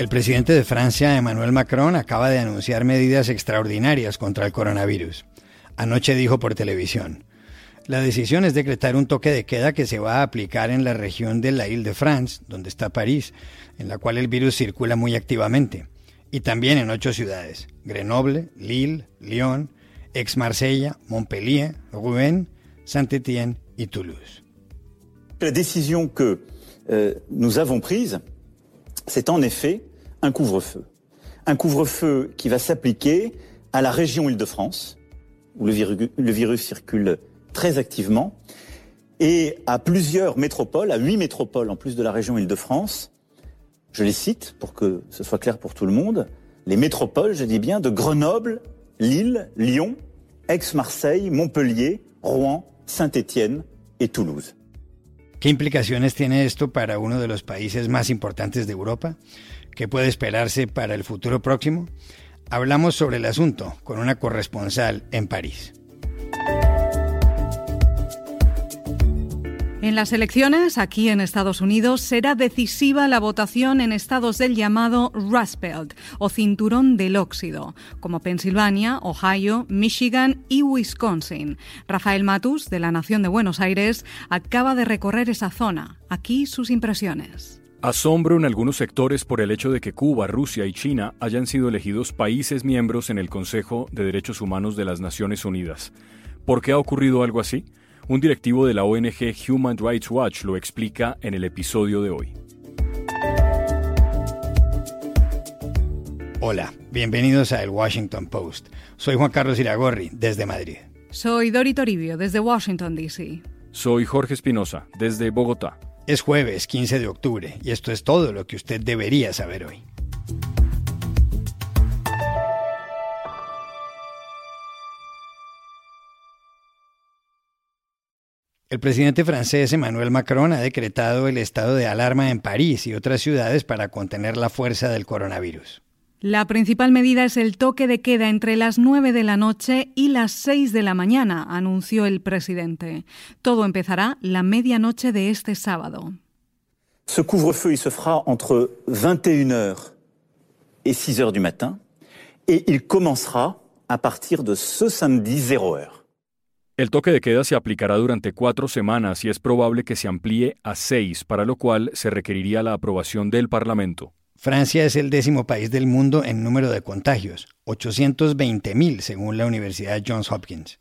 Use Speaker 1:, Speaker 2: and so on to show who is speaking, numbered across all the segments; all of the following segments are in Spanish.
Speaker 1: El presidente de Francia, Emmanuel Macron, acaba de anunciar medidas extraordinarias contra el coronavirus. Anoche dijo por televisión, la decisión es decretar un toque de queda que se va a aplicar en la región de la Ile-de-France, donde está París, en la cual el virus circula muy activamente, y también en ocho ciudades, Grenoble, Lille, Lyon, Aix-Marsella, Montpellier, Rouen, Saint-Étienne y Toulouse.
Speaker 2: La décision que euh, nous avons prise, c'est en effet un couvre-feu. Un couvre-feu qui va s'appliquer à la région Île-de-France, où le virus, le virus, circule très activement, et à plusieurs métropoles, à huit métropoles en plus de la région Île-de-France. Je les cite pour que ce soit clair pour tout le monde. Les métropoles, je dis bien, de Grenoble, Lille, Lyon, Aix-Marseille, Montpellier, Rouen, Saint-Étienne et Toulouse.
Speaker 1: ¿Qué implicaciones tiene esto para uno de los países más importantes de Europa? ¿Qué puede esperarse para el futuro próximo? Hablamos sobre el asunto con una corresponsal en París.
Speaker 3: En las elecciones aquí en Estados Unidos será decisiva la votación en estados del llamado Rust Belt o cinturón del óxido, como Pensilvania, Ohio, Michigan y Wisconsin. Rafael Matus, de la Nación de Buenos Aires, acaba de recorrer esa zona. Aquí sus impresiones.
Speaker 4: Asombro en algunos sectores por el hecho de que Cuba, Rusia y China hayan sido elegidos países miembros en el Consejo de Derechos Humanos de las Naciones Unidas. ¿Por qué ha ocurrido algo así? Un directivo de la ONG Human Rights Watch lo explica en el episodio de hoy.
Speaker 1: Hola, bienvenidos a El Washington Post. Soy Juan Carlos Iragorri, desde Madrid.
Speaker 3: Soy Dori Toribio, desde Washington, D.C.
Speaker 4: Soy Jorge Espinosa, desde Bogotá.
Speaker 1: Es jueves 15 de octubre y esto es todo lo que usted debería saber hoy. El presidente francés Emmanuel Macron ha decretado el estado de alarma en París y otras ciudades para contener la fuerza del coronavirus.
Speaker 3: La principal medida es el toque de queda entre las 9 de la noche y las 6 de la mañana, anunció el presidente. Todo empezará la medianoche de este sábado.
Speaker 2: Ce couvre-feu, se fera entre 21h et 6h du matin, et il commencera a partir de ce samedi 0h.
Speaker 4: El toque de queda se aplicará durante cuatro semanas y es probable que se amplíe a seis, para lo cual se requeriría la aprobación del Parlamento.
Speaker 1: Francia es el décimo país del mundo en número de contagios, 820.000 según la Universidad Johns Hopkins.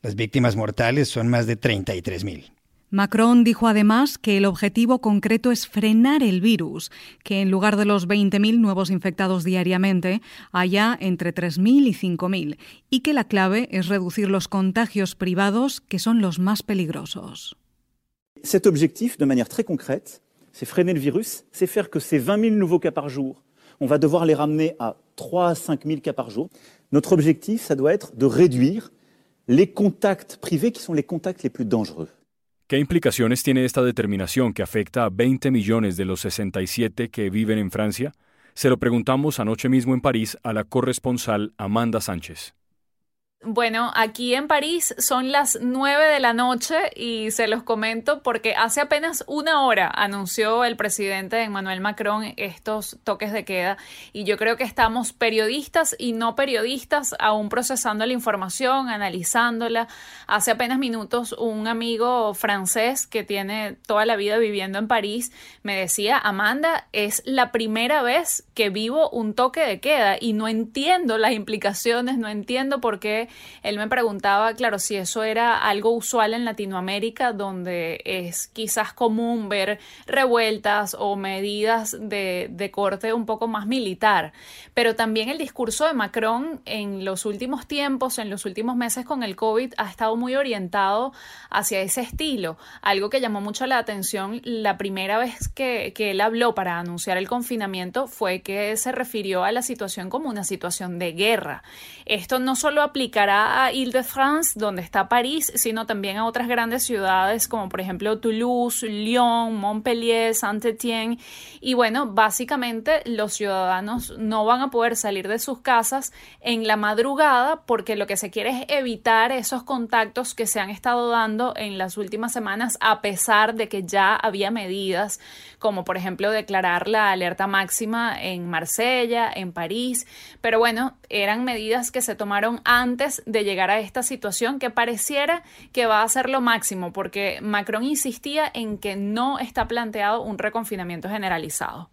Speaker 1: Las víctimas mortales son más de 33.000.
Speaker 3: Macron dijo además que el objetivo concreto es frenar el virus, que en lugar de los 20.000 nuevos infectados diariamente, haya entre 3.000 y 5.000, y que la clave es reducir los contagios privados, que son los más peligrosos.
Speaker 2: Cet objectif, de manière très concrète, c'est freiner le virus, c'est faire que ces 20 000 nouveaux cas par jour, on va devoir les ramener à 3 à 5 000 cas par jour. Notre objectif, ça doit être de réduire les contacts privés qui sont les contacts les plus dangereux.
Speaker 4: ¿Qué implicaciones tiene esta determinación que afecta a 20 millones de los 67 que viven en Francia? Se lo preguntamos anoche mismo en París a la corresponsal Amanda Sánchez.
Speaker 5: Bueno, aquí en París son las 9 de la noche y se los comento porque hace apenas una hora anunció el presidente Emmanuel Macron estos toques de queda y yo creo que estamos periodistas y no periodistas aún procesando la información, analizándola. Hace apenas minutos un amigo francés que tiene toda la vida viviendo en París me decía, Amanda, es la primera vez que vivo un toque de queda y no entiendo las implicaciones, no entiendo por qué él me preguntaba, claro, si eso era algo usual en Latinoamérica, donde es quizás común ver revueltas o medidas de, de corte un poco más militar. Pero también el discurso de Macron en los últimos tiempos, en los últimos meses con el COVID, ha estado muy orientado hacia ese estilo, algo que llamó mucho la atención la primera vez que, que él habló para anunciar el confinamiento fue que se refirió a la situación como una situación de guerra. Esto no solo aplicará a Ile-de-France, donde está París, sino también a otras grandes ciudades como por ejemplo Toulouse, Lyon, Montpellier, Saint-Étienne. Y bueno, básicamente los ciudadanos no van a poder salir de sus casas en la madrugada porque lo que se quiere es evitar esos contactos que se han estado dando en las últimas semanas a pesar de que ya había medidas como por ejemplo declarar la alerta máxima en Marsella, en París, pero bueno, eran medidas que se tomaron antes de llegar a esta situación que pareciera que va a ser lo máximo, porque Macron insistía en que no está planteado un reconfinamiento generalizado.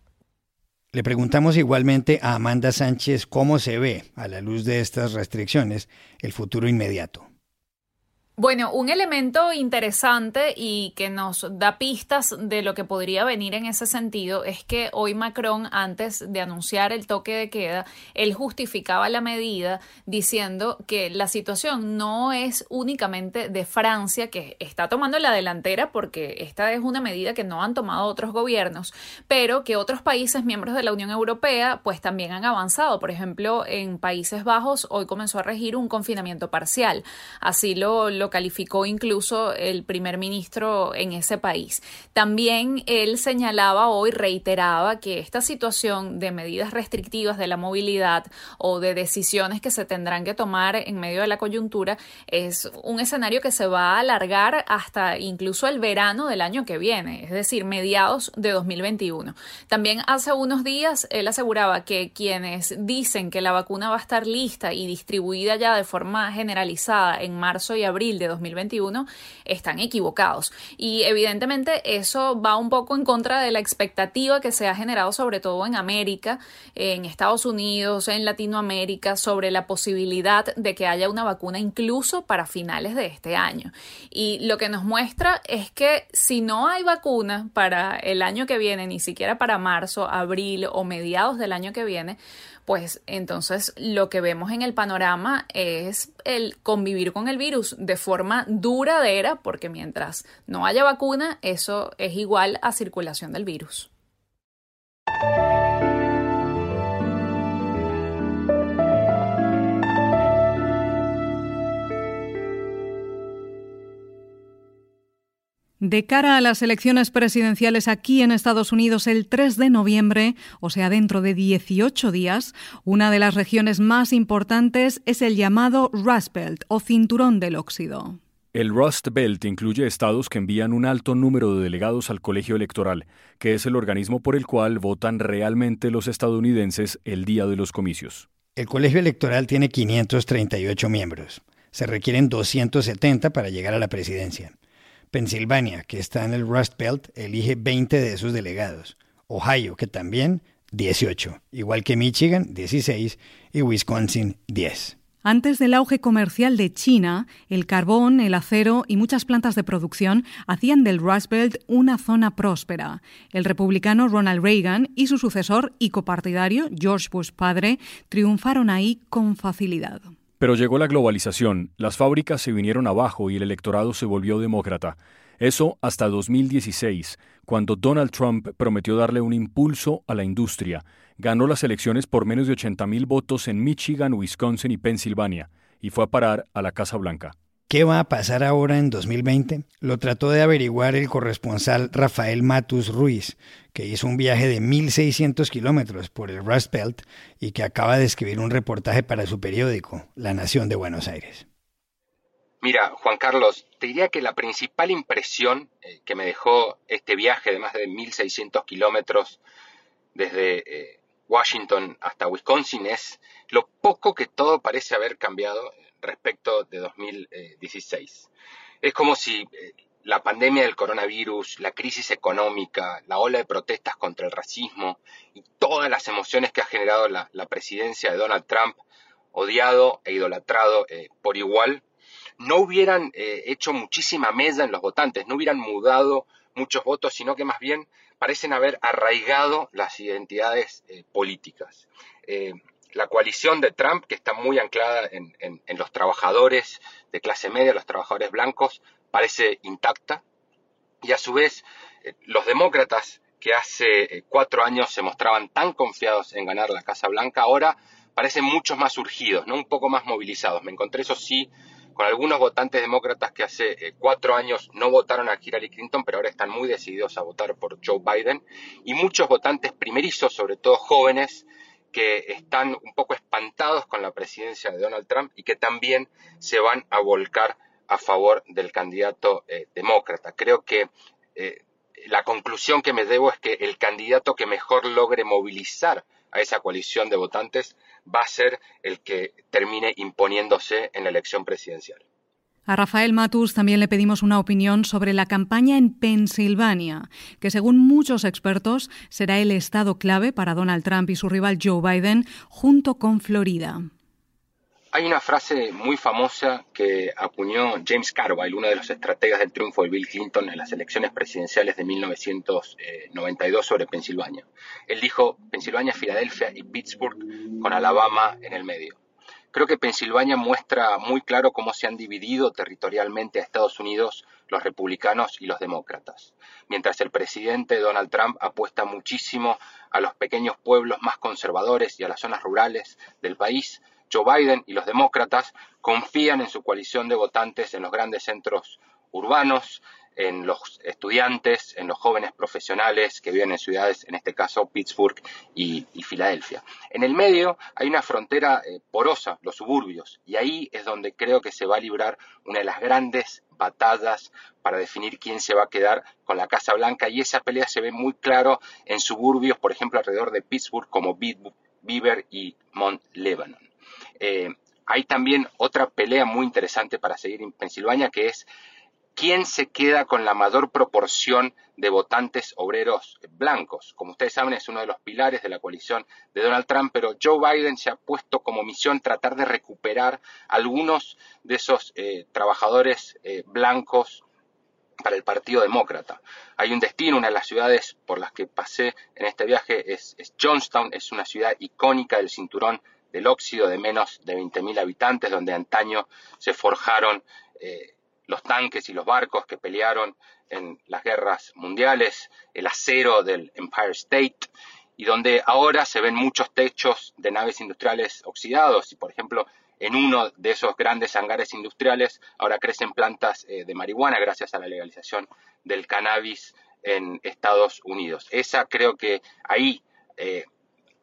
Speaker 1: Le preguntamos igualmente a Amanda Sánchez cómo se ve, a la luz de estas restricciones, el futuro inmediato.
Speaker 5: Bueno, un elemento interesante y que nos da pistas de lo que podría venir en ese sentido es que hoy Macron, antes de anunciar el toque de queda, él justificaba la medida diciendo que la situación no es únicamente de Francia, que está tomando la delantera porque esta es una medida que no han tomado otros gobiernos, pero que otros países miembros de la Unión Europea pues también han avanzado. Por ejemplo, en Países Bajos hoy comenzó a regir un confinamiento parcial. Así lo, lo calificó incluso el primer ministro en ese país. También él señalaba hoy, reiteraba que esta situación de medidas restrictivas de la movilidad o de decisiones que se tendrán que tomar en medio de la coyuntura es un escenario que se va a alargar hasta incluso el verano del año que viene, es decir, mediados de 2021. También hace unos días él aseguraba que quienes dicen que la vacuna va a estar lista y distribuida ya de forma generalizada en marzo y abril de 2021 están equivocados. Y evidentemente eso va un poco en contra de la expectativa que se ha generado sobre todo en América, en Estados Unidos, en Latinoamérica, sobre la posibilidad de que haya una vacuna incluso para finales de este año. Y lo que nos muestra es que si no hay vacuna para el año que viene, ni siquiera para marzo, abril o mediados del año que viene, pues entonces lo que vemos en el panorama es el convivir con el virus de forma duradera, porque mientras no haya vacuna, eso es igual a circulación del virus.
Speaker 3: De cara a las elecciones presidenciales aquí en Estados Unidos el 3 de noviembre, o sea, dentro de 18 días, una de las regiones más importantes es el llamado Rust Belt o Cinturón del Óxido.
Speaker 4: El Rust Belt incluye estados que envían un alto número de delegados al colegio electoral, que es el organismo por el cual votan realmente los estadounidenses el día de los comicios.
Speaker 1: El colegio electoral tiene 538 miembros. Se requieren 270 para llegar a la presidencia. Pensilvania, que está en el Rust Belt, elige 20 de esos delegados. Ohio, que también, 18. Igual que Michigan, 16. Y Wisconsin, 10.
Speaker 3: Antes del auge comercial de China, el carbón, el acero y muchas plantas de producción hacían del Rust Belt una zona próspera. El republicano Ronald Reagan y su sucesor y copartidario George Bush padre triunfaron ahí con facilidad.
Speaker 4: Pero llegó la globalización, las fábricas se vinieron abajo y el electorado se volvió demócrata. Eso hasta 2016, cuando Donald Trump prometió darle un impulso a la industria. Ganó las elecciones por menos de 80.000 votos en Michigan, Wisconsin y Pensilvania, y fue a parar a la Casa Blanca.
Speaker 1: ¿Qué va a pasar ahora en 2020? Lo trató de averiguar el corresponsal Rafael Matus Ruiz, que hizo un viaje de 1.600 kilómetros por el Rust Belt y que acaba de escribir un reportaje para su periódico, La Nación de Buenos Aires.
Speaker 6: Mira, Juan Carlos, te diría que la principal impresión eh, que me dejó este viaje de más de 1.600 kilómetros desde eh, Washington hasta Wisconsin es lo poco que todo parece haber cambiado respecto de 2016. Es como si eh, la pandemia del coronavirus, la crisis económica, la ola de protestas contra el racismo y todas las emociones que ha generado la, presidencia de Donald Trump odiado e idolatrado eh, por igual, no hubieran eh, hecho muchísima mesa en los votantes, no hubieran mudado muchos votos, sino que más bien parecen haber arraigado las identidades políticas. La coalición de Trump, que está muy anclada en, los trabajadores de clase media, los trabajadores blancos, parece intacta. Y a su vez, los demócratas, que hace cuatro años se mostraban tan confiados en ganar la Casa Blanca, ahora parecen muchos más surgidos, ¿no? un poco más movilizados. Me encontré eso sí con algunos votantes demócratas que hace eh, cuatro años no votaron a Hillary Clinton, pero ahora están muy decididos a votar por Joe Biden, y muchos votantes primerizos, sobre todo jóvenes, que están un poco espantados con la presidencia de Donald Trump y que también se van a volcar a favor del candidato eh, demócrata. Creo que eh, la conclusión que me debo es que el candidato que mejor logre movilizar a esa coalición de votantes va a ser el que termine imponiéndose en la elección presidencial.
Speaker 3: A Rafael Matus también le pedimos una opinión sobre la campaña en Pensilvania, que según muchos expertos será el estado clave para Donald Trump y su rival Joe Biden, junto con Florida.
Speaker 6: Hay una frase muy famosa que acuñó James Carville, uno de los estrategas del triunfo de Bill Clinton en las elecciones presidenciales de 1992 sobre Pensilvania. Él dijo Pensilvania, Filadelfia y Pittsburgh con Alabama en el medio. Creo que Pensilvania muestra muy claro cómo se han dividido territorialmente a Estados Unidos los republicanos y los demócratas. Mientras el presidente Donald Trump apuesta muchísimo a los pequeños pueblos más conservadores y a las zonas rurales del país, Joe Biden y los demócratas confían en su coalición de votantes en los grandes centros urbanos, en los estudiantes, en los jóvenes profesionales que viven en ciudades, en este caso Pittsburgh y, Filadelfia. En el medio hay una frontera eh, porosa, los suburbios, y ahí es donde creo que se va a librar una de las grandes batallas para definir quién se va a quedar con la Casa Blanca, y esa pelea se ve muy claro en suburbios, por ejemplo, alrededor de Pittsburgh, como Beaver y Mount Lebanon. Eh, hay también otra pelea muy interesante para seguir en Pensilvania, que es quién se queda con la mayor proporción de votantes obreros blancos. Como ustedes saben, es uno de los pilares de la coalición de Donald Trump, pero Joe Biden se ha puesto como misión tratar de recuperar algunos de esos eh, trabajadores eh, blancos para el Partido Demócrata. Hay un destino, una de las ciudades por las que pasé en este viaje es, Johnstown, es una ciudad icónica del cinturón del óxido de menos de 20.000 habitantes, donde antaño se forjaron eh, los tanques y los barcos que pelearon en las guerras mundiales, el acero del Empire State, y donde ahora se ven muchos techos de naves industriales oxidados, y por ejemplo, en uno de esos grandes hangares industriales ahora crecen plantas eh, de marihuana gracias a la legalización del cannabis en Estados Unidos. Esa creo que ahí eh,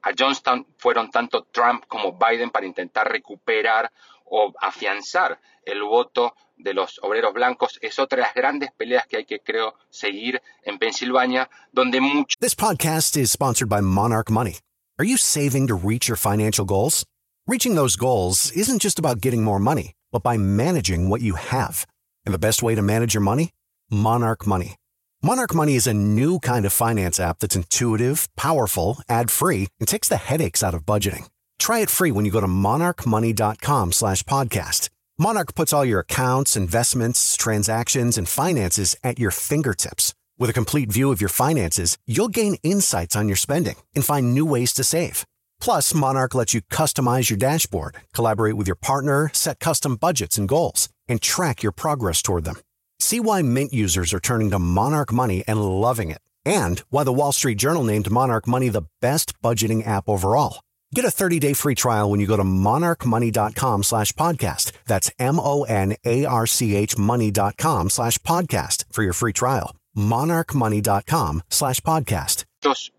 Speaker 6: a Johnstown fueron tanto Trump como Biden para intentar recuperar o afianzar el voto de los obreros blancos es otra de las grandes peleas que hay que creo seguir en Pensilvania donde mucho
Speaker 7: This podcast is sponsored by Monarch Money. Are you saving to reach your financial goals? Reaching those goals isn't just about getting more money, but by managing what you have. And the best way to manage your money? Monarch Money. Monarch Money is a new kind of finance app that's intuitive, powerful, ad-free, and takes the headaches out of budgeting. Try it free when you go to monarchmoney.com slash podcast. Monarch puts all your accounts, investments, transactions, and finances at your fingertips. With a complete view of your finances, you'll gain insights on your spending and find new ways to save. Plus, Monarch lets you customize your dashboard, collaborate with your partner, set custom budgets and goals, and track your progress toward them. See why Mint users are turning to Monarch Money and loving it, and why the Wall Street Journal named Monarch Money the best budgeting app overall. Get a 30-day free trial when you go to monarchmoney.com slash podcast. That's M-O-N-A-R-C-H money.com slash podcast for your free trial. monarchmoney.com slash podcast.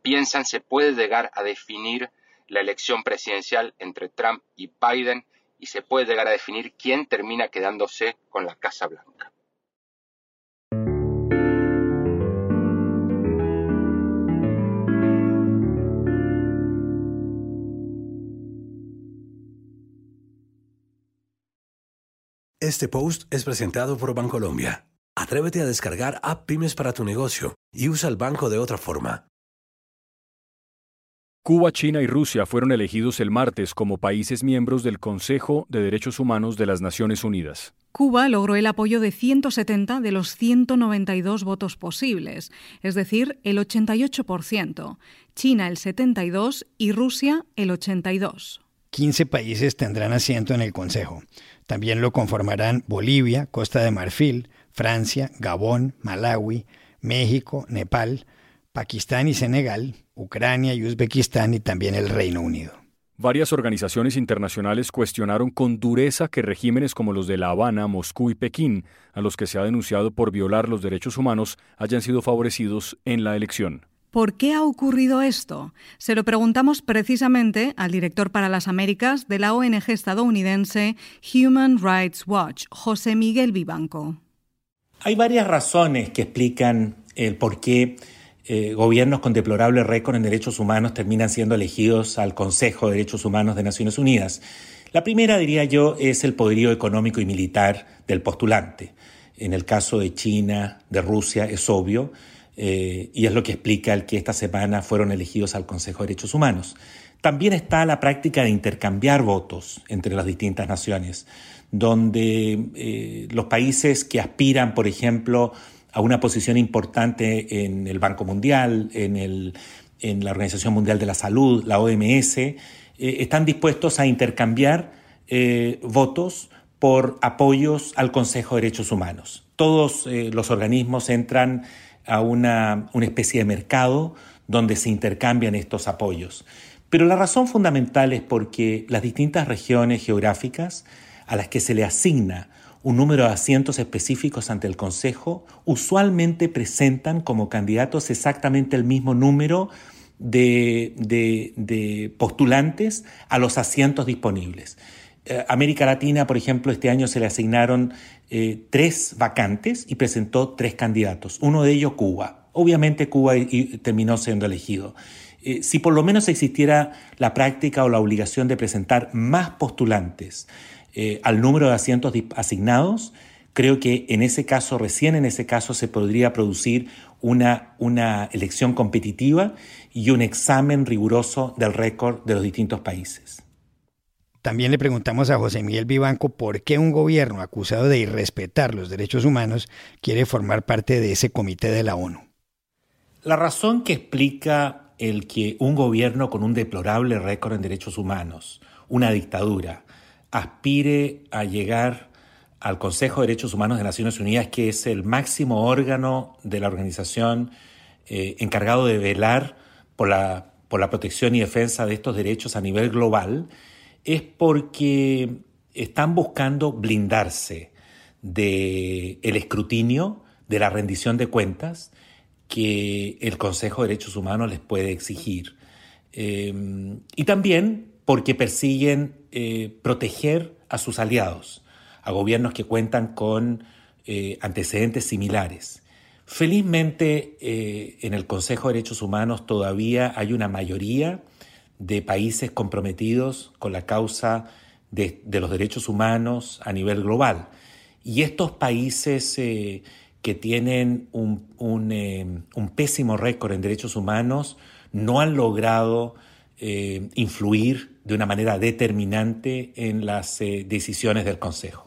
Speaker 6: piensan se puede llegar a definir la elección presidencial entre Trump y Biden y se puede llegar a definir quién termina quedándose con la Casa Blanca.
Speaker 8: Este post es presentado por Bancolombia. Atrévete a descargar App Pymes para tu negocio y usa el banco de otra forma.
Speaker 4: Cuba, China y Rusia fueron elegidos el martes como países miembros del Consejo de Derechos Humanos de las Naciones Unidas.
Speaker 3: Cuba logró el apoyo de 170 de los 192 votos posibles, es decir, el 88%, China el 72% y Rusia el 82%.
Speaker 1: 15 países tendrán asiento en el Consejo. También lo conformarán Bolivia, Costa de Marfil, Francia, Gabón, Malawi, México, Nepal, Pakistán y Senegal, Ucrania y Uzbekistán y también el Reino Unido.
Speaker 4: Varias organizaciones internacionales cuestionaron con dureza que regímenes como los de La Habana, Moscú y Pekín, a los que se ha denunciado por violar los derechos humanos, hayan sido favorecidos en la elección.
Speaker 3: ¿Por qué ha ocurrido esto? Se lo preguntamos precisamente al director para las Américas de la ONG estadounidense Human Rights Watch, José Miguel Vivanco.
Speaker 9: Hay varias razones que explican el por qué eh, gobiernos con deplorable récord en derechos humanos terminan siendo elegidos al Consejo de Derechos Humanos de Naciones Unidas. La primera, diría yo, es el poderío económico y militar del postulante. En el caso de China, de Rusia, es obvio, eh, y es lo que explica el que esta semana fueron elegidos al Consejo de Derechos Humanos. También está la práctica de intercambiar votos entre las distintas naciones, donde eh, los países que aspiran, por ejemplo, a una posición importante en el Banco Mundial, en, la Organización Mundial de la Salud, la OMS, eh, están dispuestos a intercambiar votos por apoyos al Consejo de Derechos Humanos. Todos los organismos entran a una, especie de mercado donde se intercambian estos apoyos. Pero la razón fundamental es porque las distintas regiones geográficas a las que se le asigna un número de asientos específicos ante el Consejo usualmente presentan como candidatos exactamente el mismo número de, de postulantes a los asientos disponibles. Eh, América Latina, por ejemplo, este año se le asignaron eh, tres vacantes y presentó tres candidatos, uno de ellos Cuba. Obviamente Cuba terminó siendo elegido. Eh, si por lo menos existiera la práctica o la obligación de presentar más postulantes al número de asientos asignados, creo que en ese caso, recién en ese caso, se podría producir una, una elección competitiva y un examen riguroso del récord de los distintos países.
Speaker 1: También le preguntamos a José Miguel Vivanco por qué un gobierno acusado de irrespetar los derechos humanos quiere formar parte de ese comité de la ONU.
Speaker 9: La razón que explica el que un gobierno con un deplorable récord en derechos humanos, una dictadura, aspire a llegar al Consejo de Derechos Humanos de Naciones Unidas, que es el máximo órgano de la organización eh, encargado de velar por la, por la protección y defensa de estos derechos a nivel global, es porque están buscando blindarse del el escrutinio, de la rendición de cuentas que el Consejo de Derechos Humanos les puede exigir. Em, y también porque persiguen eh, proteger a sus aliados, a gobiernos que cuentan con eh, antecedentes similares. Felizmente eh, en el Consejo de Derechos Humanos todavía hay una mayoría de países comprometidos con la causa de, los derechos humanos a nivel global. Y estos países eh, que tienen un, eh, un, pésimo récord en derechos humanos no han logrado eh, influir de una manera determinante en las decisiones del Consejo.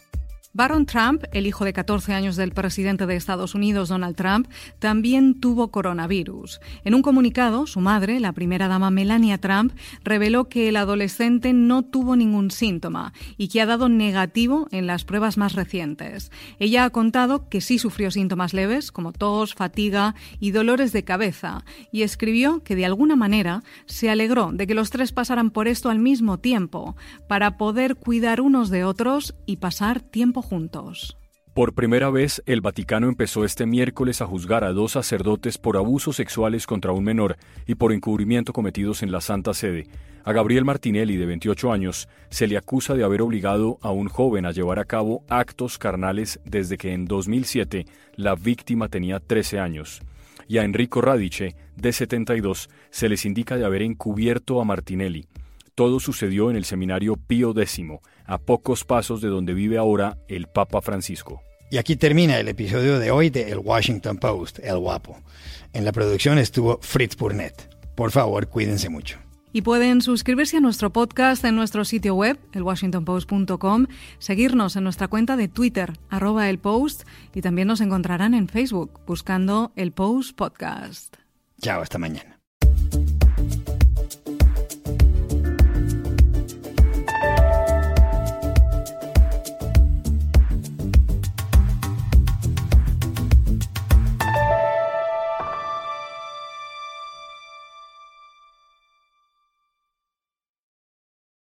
Speaker 3: Baron Trump, el hijo de 14 años del presidente de Estados Unidos, Donald Trump, también tuvo coronavirus. En un comunicado, su madre, la primera dama Melania Trump, reveló que el adolescente no tuvo ningún síntoma y que ha dado negativo en las pruebas más recientes. Ella ha contado que sí sufrió síntomas leves, como tos, fatiga y dolores de cabeza, y escribió que de alguna manera se alegró de que los tres pasaran por esto al mismo tiempo, para poder cuidar unos de otros y pasar juntos.
Speaker 4: Por primera vez, el Vaticano empezó este miércoles a juzgar a dos sacerdotes por abusos sexuales contra un menor y por encubrimiento cometidos en la Santa Sede. A Gabriel Martinelli, de 28 años, se le acusa de haber obligado a un joven a llevar a cabo actos carnales desde que en 2007 la víctima tenía 13 años. Y a Enrico Radice, de 72, se les indica de haber encubierto a Martinelli. Todo sucedió en el seminario Pío X, a pocos pasos de donde vive ahora el Papa Francisco.
Speaker 1: Y aquí termina el episodio de hoy de El Washington Post, El Guapo. En la producción estuvo Fritz Burnett. Por favor, cuídense mucho.
Speaker 3: Y pueden suscribirse a nuestro podcast en nuestro sitio web, elwashingtonpost.com, seguirnos en nuestra cuenta de Twitter, arroba el post, y también nos encontrarán en Facebook buscando el Post Podcast.
Speaker 1: Chao, hasta mañana.